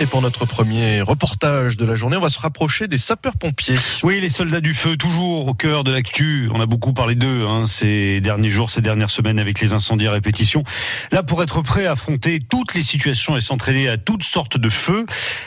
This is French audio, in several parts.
Et pour notre premier reportage de la journée, on va se rapprocher des sapeurs-pompiers. Oui, les soldats du feu, toujours au cœur de l'actu. On a beaucoup parlé d'eux hein, ces derniers jours, ces dernières semaines avec les incendies à répétition. Là, pour être prêts à affronter toutes les situations et s'entraîner à toutes sortes de feux,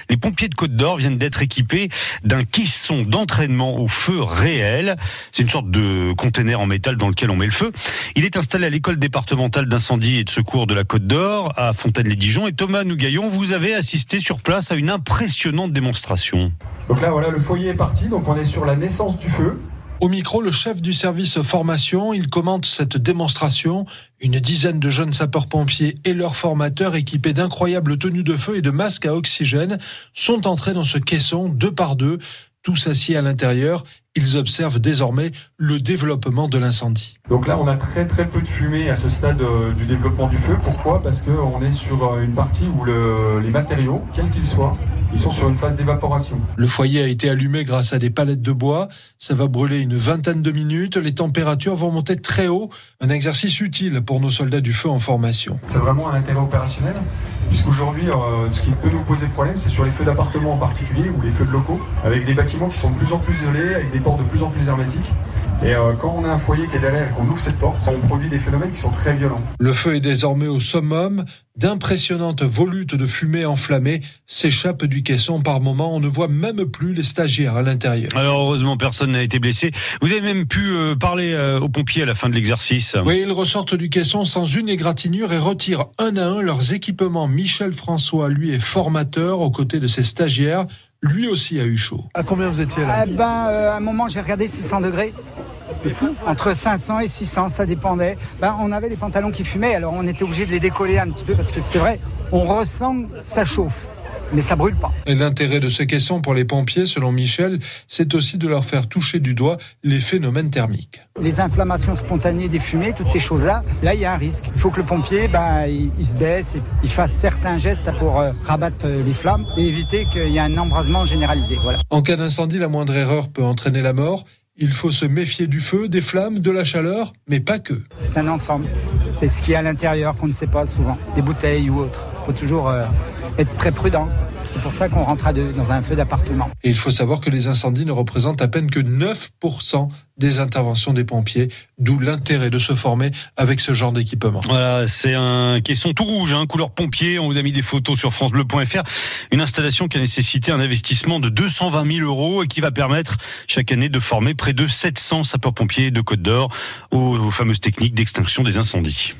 les pompiers de Côte d'Or viennent d'être équipés d'un caisson d'entraînement au feu réel. C'est une sorte de conteneur en métal dans lequel on met le feu. Il est installé à l'école départementale d'incendie et de secours de la Côte d'Or, à Fontaine-les-Dijon. Et Thomas Nougaillon, vous avez assisté sur place à une impressionnante démonstration. Donc là, voilà, le foyer est parti. Donc on est sur la naissance du feu. Au micro, le chef du service formation, il commente cette démonstration. Une dizaine de jeunes sapeurs-pompiers et leurs formateurs équipés d'incroyables tenues de feu et de masques à oxygène sont entrés dans ce caisson deux par deux. Tous assis à l'intérieur, ils observent désormais le développement de l'incendie. Donc là, on a très très peu de fumée à ce stade euh, du développement du feu. Pourquoi? Parce qu'on est sur euh, une partie où le, les matériaux, quels qu'ils soient, ils sont sur une phase d'évaporation. Le foyer a été allumé grâce à des palettes de bois. Ça va brûler une vingtaine de minutes. Les températures vont monter très haut. Un exercice utile pour nos soldats du feu en formation. C'est vraiment un intérêt opérationnel puisqu'aujourd'hui, euh, ce qui peut nous poser problème, c'est sur les feux d'appartements en particulier ou les feux de locaux, avec des bâtiments qui sont de plus en plus isolés, avec des portes de plus en plus hermétiques. Et euh, quand on a un foyer qui est derrière et qu'on ouvre cette porte, on produit des phénomènes qui sont très violents. Le feu est désormais au summum. D'impressionnantes volutes de fumée enflammée s'échappent du caisson par moment. On ne voit même plus les stagiaires à l'intérieur. Alors heureusement, personne n'a été blessé. Vous avez même pu euh, parler euh, aux pompiers à la fin de l'exercice. Oui, ils ressortent du caisson sans une égratignure et retirent un à un leurs équipements. Michel François, lui, est formateur aux côtés de ses stagiaires. Lui aussi a eu chaud. À combien vous étiez là? Ah ben, euh, à un moment, j'ai regardé 600 degrés. C'est fou. Entre 500 et 600, ça dépendait. Ben, on avait les pantalons qui fumaient, alors on était obligé de les décoller un petit peu parce que c'est vrai, on ressent ça chauffe, mais ça brûle pas. Et l'intérêt de ce caisson pour les pompiers, selon Michel, c'est aussi de leur faire toucher du doigt les phénomènes thermiques. Les inflammations spontanées des fumées, toutes ces choses-là, là, il y a un risque. Il faut que le pompier, ben, il, il se baisse et il fasse certains gestes pour euh, rabattre euh, les flammes et éviter qu'il y ait un embrasement généralisé. Voilà. En cas d'incendie, la moindre erreur peut entraîner la mort. Il faut se méfier du feu, des flammes, de la chaleur, mais pas que. C'est un ensemble. Et ce qu'il y a à l'intérieur qu'on ne sait pas souvent, des bouteilles ou autres. Il faut toujours euh, être très prudent. C'est pour ça qu'on rentre à deux dans un feu d'appartement. Et il faut savoir que les incendies ne représentent à peine que 9% des interventions des pompiers, d'où l'intérêt de se former avec ce genre d'équipement. Voilà, c'est un caisson tout rouge, hein, couleur pompier. On vous a mis des photos sur francebleu.fr. Une installation qui a nécessité un investissement de 220 000 euros et qui va permettre chaque année de former près de 700 sapeurs-pompiers de Côte d'Or aux, aux fameuses techniques d'extinction des incendies.